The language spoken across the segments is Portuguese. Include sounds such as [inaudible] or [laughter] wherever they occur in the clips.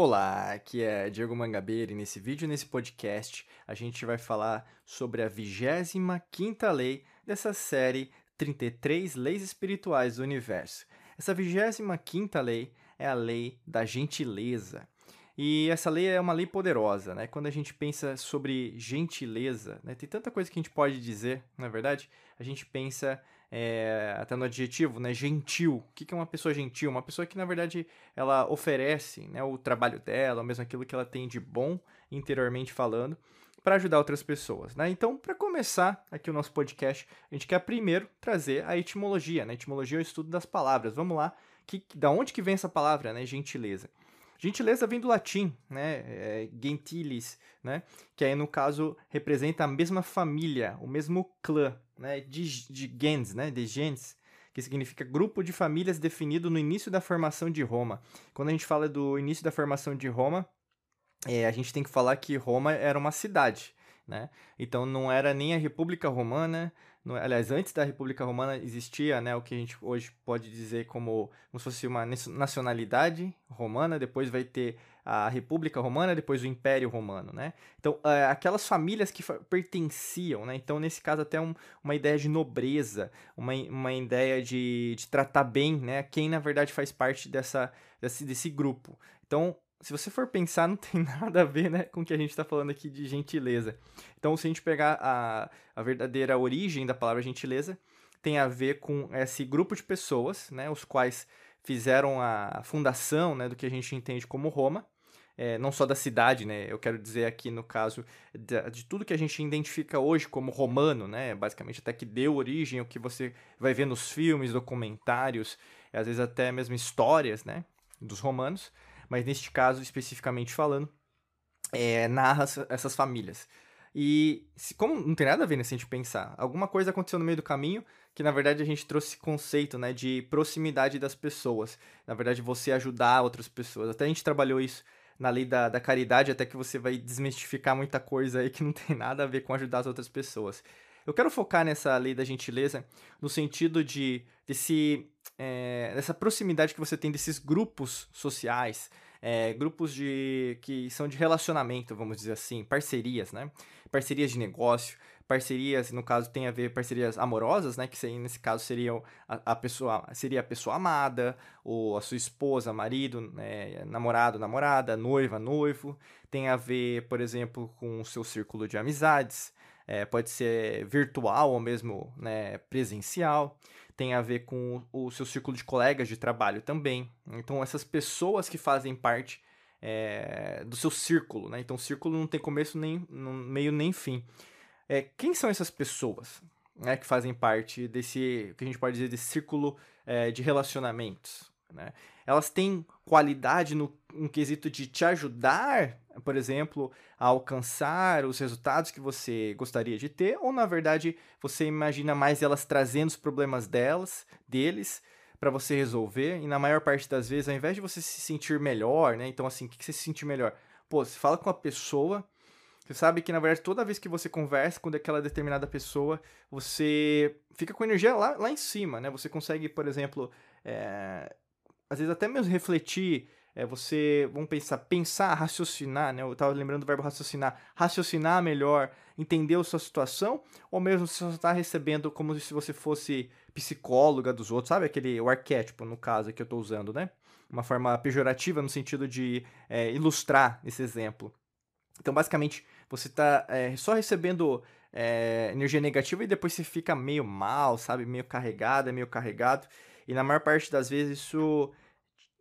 Olá, aqui é Diego Mangabeira e nesse vídeo, nesse podcast, a gente vai falar sobre a 25ª lei dessa série 33 Leis Espirituais do Universo. Essa 25ª lei é a lei da gentileza. E essa lei é uma lei poderosa, né? Quando a gente pensa sobre gentileza, né? tem tanta coisa que a gente pode dizer, na é verdade, a gente pensa é, até no adjetivo, né? Gentil. O que é uma pessoa gentil? Uma pessoa que, na verdade, ela oferece né, o trabalho dela, mesmo aquilo que ela tem de bom interiormente falando, para ajudar outras pessoas, né? Então, para começar aqui o nosso podcast, a gente quer primeiro trazer a etimologia, né? Etimologia é o estudo das palavras. Vamos lá, que, da onde que vem essa palavra, né? Gentileza. Gentileza vem do latim, né? É, gentilis, né? Que aí no caso representa a mesma família, o mesmo clã, né? De, de gens, né? De gens, que significa grupo de famílias definido no início da formação de Roma. Quando a gente fala do início da formação de Roma, é, a gente tem que falar que Roma era uma cidade, né? Então não era nem a República Romana, aliás, antes da República Romana existia né, o que a gente hoje pode dizer como, como se fosse uma nacionalidade romana, depois vai ter a República Romana, depois o Império Romano, né? Então, é, aquelas famílias que pertenciam, né? Então, nesse caso, até um, uma ideia de nobreza, uma, uma ideia de, de tratar bem, né? Quem, na verdade, faz parte dessa, desse, desse grupo. Então, se você for pensar, não tem [laughs] nada a ver né, com o que a gente está falando aqui de gentileza. Então, se a gente pegar a, a verdadeira origem da palavra gentileza, tem a ver com esse grupo de pessoas, né, os quais fizeram a fundação né, do que a gente entende como Roma, é, não só da cidade, né? Eu quero dizer aqui no caso de, de, tudo que a gente identifica hoje como romano, né? Basicamente até que deu origem ao que você vai ver nos filmes, documentários, às vezes até mesmo histórias, né? Dos romanos mas neste caso especificamente falando, é, narra essas famílias. E se, como não tem nada a ver, né, se a gente pensar, alguma coisa aconteceu no meio do caminho que na verdade a gente trouxe conceito, né, de proximidade das pessoas. Na verdade, você ajudar outras pessoas. Até a gente trabalhou isso na lei da, da caridade, até que você vai desmistificar muita coisa aí que não tem nada a ver com ajudar as outras pessoas. Eu quero focar nessa lei da gentileza no sentido de desse, é, dessa proximidade que você tem desses grupos sociais, é, grupos de que são de relacionamento, vamos dizer assim, parcerias, né? Parcerias de negócio, parcerias, no caso tem a ver parcerias amorosas, né, que nesse caso seriam a, a, pessoa seria a pessoa amada, ou a sua esposa, marido, né, namorado, namorada, noiva, noivo, tem a ver, por exemplo, com o seu círculo de amizades, é, pode ser virtual ou mesmo né, presencial, tem a ver com o seu círculo de colegas de trabalho também. Então, essas pessoas que fazem parte é, do seu círculo, né? Então, círculo não tem começo, nem meio, nem fim. É, quem são essas pessoas né, que fazem parte desse, que a gente pode dizer, desse círculo é, de relacionamentos? Né? Elas têm qualidade no, no quesito de te ajudar, por exemplo, a alcançar os resultados que você gostaria de ter, ou na verdade você imagina mais elas trazendo os problemas delas, deles, para você resolver, e na maior parte das vezes, ao invés de você se sentir melhor, né? Então, assim, o que você se sentir melhor? Pô, você fala com a pessoa, você sabe que, na verdade, toda vez que você conversa com aquela determinada pessoa, você fica com energia lá, lá em cima, né? Você consegue, por exemplo, é, às vezes até mesmo refletir, é, você, vamos pensar, pensar, raciocinar, né? Eu estava lembrando do verbo raciocinar, raciocinar melhor, entender a sua situação, ou mesmo se você está recebendo como se você fosse psicóloga dos outros, sabe? Aquele, o arquétipo, no caso, que eu estou usando, né? Uma forma pejorativa no sentido de é, ilustrar esse exemplo. Então, basicamente, você está é, só recebendo é, energia negativa e depois você fica meio mal, sabe? Meio carregado, meio carregado. E na maior parte das vezes isso.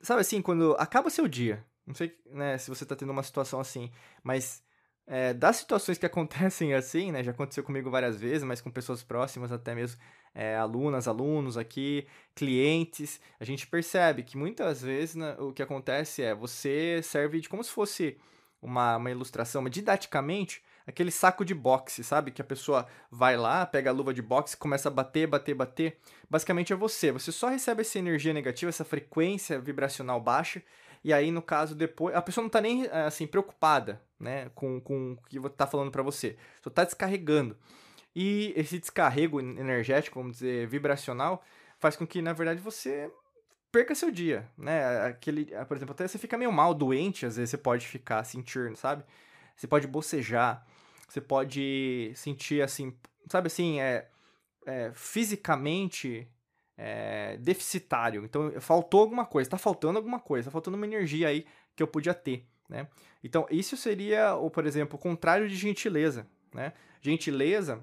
Sabe assim, quando acaba seu dia. Não sei né, se você tá tendo uma situação assim, mas é, das situações que acontecem assim, né? Já aconteceu comigo várias vezes, mas com pessoas próximas, até mesmo é, alunas, alunos aqui, clientes, a gente percebe que muitas vezes né, o que acontece é você serve de como se fosse uma, uma ilustração, mas didaticamente aquele saco de boxe, sabe? Que a pessoa vai lá, pega a luva de boxe, começa a bater, bater, bater. Basicamente é você. Você só recebe essa energia negativa, essa frequência vibracional baixa. E aí, no caso, depois. A pessoa não tá nem assim preocupada, né? Com, com o que tá falando para você. Só tá descarregando. E esse descarrego energético, vamos dizer, vibracional, faz com que, na verdade, você perca seu dia, né? Aquele, por exemplo, até você fica meio mal, doente, às vezes você pode ficar sentindo, sabe? Você pode bocejar, você pode sentir assim, sabe assim, é, é fisicamente é, deficitário. Então, faltou alguma coisa, tá faltando alguma coisa, tá faltando uma energia aí que eu podia ter, né? Então, isso seria, ou, por exemplo, o contrário de gentileza, né? Gentileza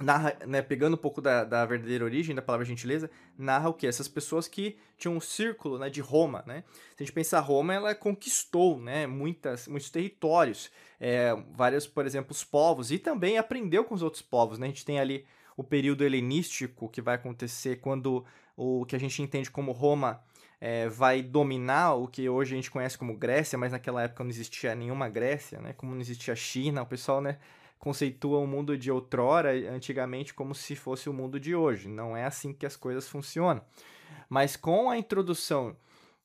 narra, né, pegando um pouco da, da verdadeira origem da palavra gentileza, narra o que? Essas pessoas que tinham um círculo né, de Roma, né? Se a gente pensar, Roma, ela conquistou né, muitas, muitos territórios, é, vários, por exemplo, os povos, e também aprendeu com os outros povos, né? A gente tem ali o período helenístico que vai acontecer quando o que a gente entende como Roma é, vai dominar o que hoje a gente conhece como Grécia, mas naquela época não existia nenhuma Grécia, né? Como não existia China, o pessoal, né? Conceitua o mundo de outrora, antigamente, como se fosse o mundo de hoje. Não é assim que as coisas funcionam. Mas com a introdução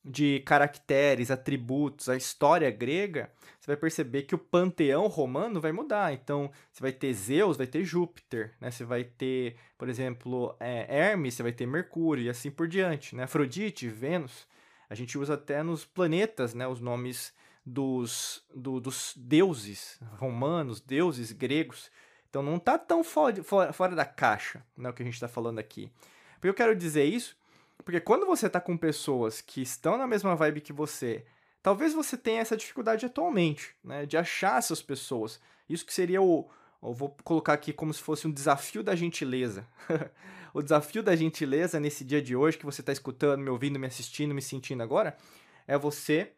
de caracteres, atributos, a história grega, você vai perceber que o panteão romano vai mudar. Então, você vai ter Zeus, vai ter Júpiter, né? Você vai ter, por exemplo, é, Hermes, você vai ter Mercúrio e assim por diante, né? Afrodite, Vênus. A gente usa até nos planetas, né? Os nomes dos, do, dos deuses romanos, deuses gregos. Então não está tão fora, fora, fora, da caixa, né, o que a gente está falando aqui. Porque eu quero dizer isso, porque quando você está com pessoas que estão na mesma vibe que você, talvez você tenha essa dificuldade atualmente, né, de achar essas pessoas. Isso que seria o, eu vou colocar aqui como se fosse um desafio da gentileza. [laughs] o desafio da gentileza nesse dia de hoje que você está escutando, me ouvindo, me assistindo, me sentindo agora, é você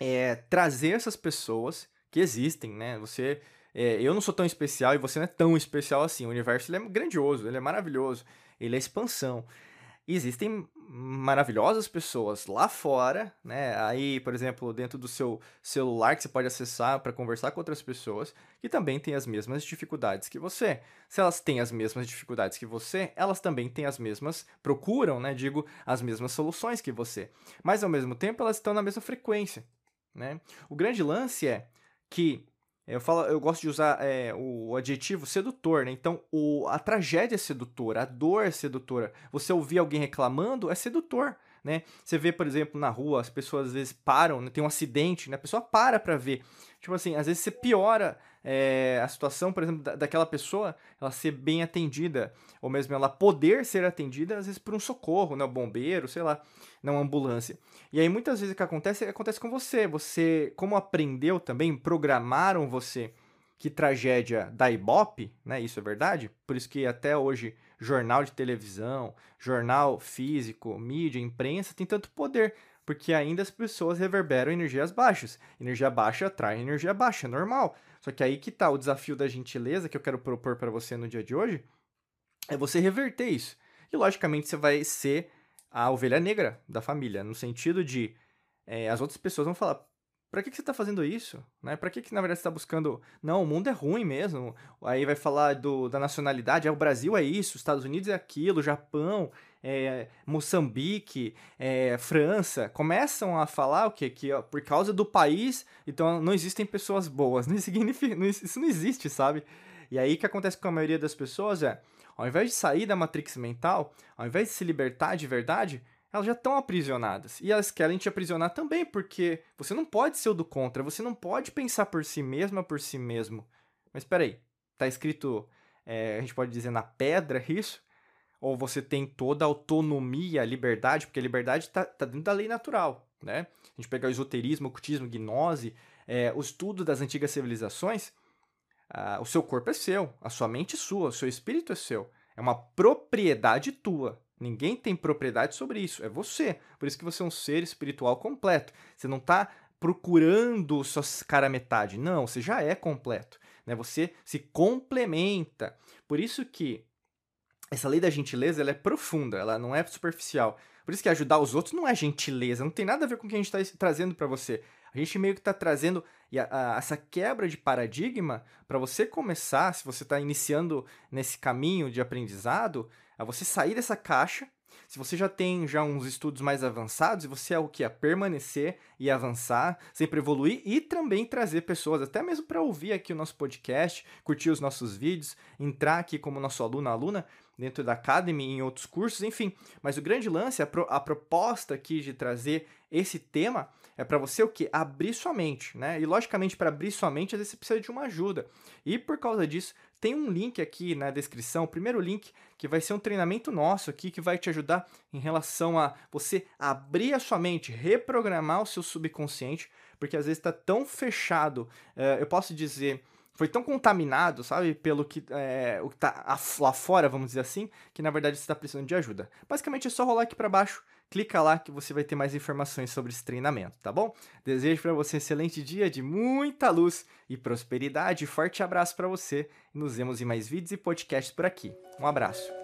é, trazer essas pessoas que existem, né? Você, é, eu não sou tão especial e você não é tão especial assim. O universo é grandioso, ele é maravilhoso, ele é expansão. E existem maravilhosas pessoas lá fora, né? Aí, por exemplo, dentro do seu celular que você pode acessar para conversar com outras pessoas que também têm as mesmas dificuldades que você. Se elas têm as mesmas dificuldades que você, elas também têm as mesmas, procuram, né? Digo, as mesmas soluções que você. Mas ao mesmo tempo, elas estão na mesma frequência. Né? O grande lance é que eu, falo, eu gosto de usar é, o adjetivo sedutor, né? Então, o, a tragédia é sedutora, a dor é sedutora. Você ouvir alguém reclamando é sedutor, né? Você vê, por exemplo, na rua, as pessoas às vezes param, né? tem um acidente, né? A pessoa para pra ver. Tipo assim, às vezes você piora é, a situação, por exemplo, da, daquela pessoa, ela ser bem atendida, ou mesmo ela poder ser atendida, às vezes por um socorro, né? Um bombeiro, sei lá, não ambulância. E aí muitas vezes o que acontece, acontece com você. Você, como aprendeu também, programaram você que tragédia da Ibope, né? Isso é verdade? Por isso que até hoje jornal de televisão, jornal físico, mídia, imprensa tem tanto poder, porque ainda as pessoas reverberam energias baixas. Energia baixa atrai energia baixa, é normal. Só que aí que tá o desafio da gentileza que eu quero propor para você no dia de hoje, é você reverter isso. E logicamente você vai ser a ovelha negra da família, no sentido de é, as outras pessoas vão falar: para que, que você está fazendo isso? Né? Para que, que na verdade você está buscando? Não, o mundo é ruim mesmo. Aí vai falar do, da nacionalidade: é, o Brasil é isso, os Estados Unidos é aquilo, Japão, é, Moçambique, é, França, começam a falar o quê? Que ó, por causa do país, então não existem pessoas boas. [laughs] Não significa, não, isso não existe, sabe? E aí o que acontece com a maioria das pessoas é, ao invés de sair da matrix mental, ao invés de se libertar de verdade, elas já estão aprisionadas. E elas querem te aprisionar também, porque você não pode ser o do contra, você não pode pensar por si mesma por si mesmo. Mas espera aí, tá escrito, é, a gente pode dizer na pedra isso? ou você tem toda a autonomia, a liberdade, porque a liberdade está tá dentro da lei natural, né? A gente pegar o esoterismo, o ocultismo, gnose, é, o estudo das antigas civilizações, ah, o seu corpo é seu, a sua mente é sua, o seu espírito é seu. É uma propriedade tua. Ninguém tem propriedade sobre isso, é você. Por isso que você é um ser espiritual completo. Você não está procurando sua cara metade. Não, você já é completo. Né? Você se complementa. Por isso que essa lei da gentileza ela é profunda, ela não é superficial. Por isso que ajudar os outros não é gentileza, não tem nada a ver com o que a gente está trazendo para você. A gente meio que está trazendo a, a, essa quebra de paradigma para você começar, se você está iniciando nesse caminho de aprendizado, a você sair dessa caixa. Se você já tem já uns estudos mais avançados, você é o que? É permanecer e avançar, sempre evoluir e também trazer pessoas, até mesmo para ouvir aqui o nosso podcast, curtir os nossos vídeos, entrar aqui como nosso aluno aluna dentro da Academy em outros cursos, enfim. Mas o grande lance, a, pro, a proposta aqui de trazer esse tema é para você o que? Abrir sua mente, né? E logicamente, para abrir sua mente, às vezes você precisa de uma ajuda. E por causa disso, tem um link aqui na descrição, o primeiro link, que vai ser um treinamento nosso aqui, que vai te ajudar em relação a você abrir a sua mente, reprogramar o seu subconsciente, porque às vezes está tão fechado, uh, eu posso dizer foi tão contaminado, sabe, pelo que é, o que tá lá fora, vamos dizer assim, que na verdade você está precisando de ajuda. Basicamente é só rolar aqui para baixo, clica lá que você vai ter mais informações sobre esse treinamento, tá bom? Desejo para você um excelente dia de muita luz e prosperidade. Forte abraço para você nos vemos em mais vídeos e podcasts por aqui. Um abraço.